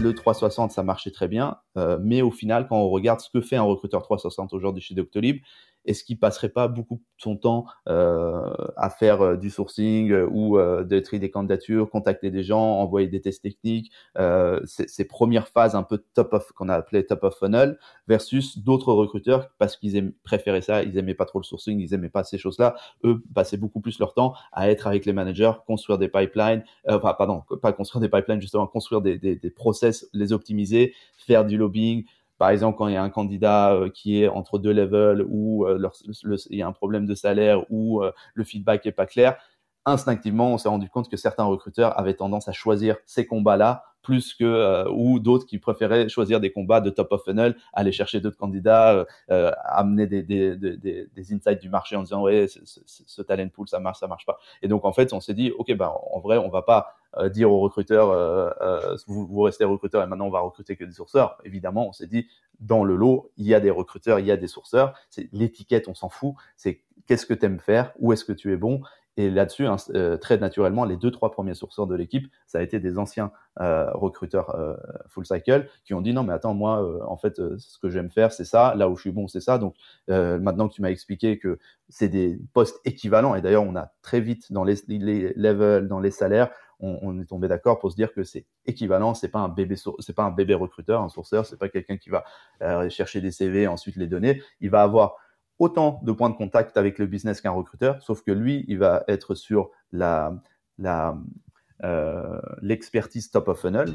Le 360, ça marchait très bien. Euh, mais au final, quand on regarde ce que fait un recruteur 360 aujourd'hui chez Doctolib, est-ce qu'il passerait pas beaucoup de son temps euh, à faire euh, du sourcing euh, ou de trier des candidatures, contacter des gens, envoyer des tests techniques, ces premières phases un peu top of qu'on a appelé top of funnel versus d'autres recruteurs parce qu'ils préféraient ça, ils aimaient pas trop le sourcing, ils aimaient pas ces choses-là. Eux passaient beaucoup plus leur temps à être avec les managers, construire des pipelines, enfin pardon, pas construire des pipelines justement, construire des, des, des process, les optimiser, faire du lobbying, par exemple, quand il y a un candidat euh, qui est entre deux levels ou euh, il y a un problème de salaire ou euh, le feedback est pas clair, instinctivement, on s'est rendu compte que certains recruteurs avaient tendance à choisir ces combats-là plus que ou d'autres qui préféraient choisir des combats de top of funnel, aller chercher d'autres candidats, amener des, insights du marché en disant ouais ce, talent pool ça marche ça marche pas. Et donc en fait on s'est dit ok ben en vrai on va pas dire aux recruteurs vous, vous, restez recruteurs et maintenant on va recruter que des sourceurs. Évidemment on s'est dit dans le lot il y a des recruteurs il y a des sourceurs. C'est l'étiquette on s'en fout. C'est qu'est-ce que tu aimes faire, où est-ce que tu es bon? Et là-dessus, hein, euh, très naturellement, les deux, trois premiers sourceurs de l'équipe, ça a été des anciens euh, recruteurs euh, full cycle qui ont dit non, mais attends, moi, en fait, ce que j'aime faire, c'est ça. Là où je suis bon, c'est ça. Donc, maintenant que tu m'as expliqué que c'est des postes équivalents, et d'ailleurs, on a très vite dans les, levels, dans les salaires, on, est tombé d'accord pour se dire que c'est équivalent. C'est pas un bébé, c'est pas un bébé recruteur, un sourceur. C'est pas quelqu'un qui va chercher des CV et ensuite les donner. Il va avoir autant de points de contact avec le business qu'un recruteur, sauf que lui, il va être sur euh, l'expertise top of funnel.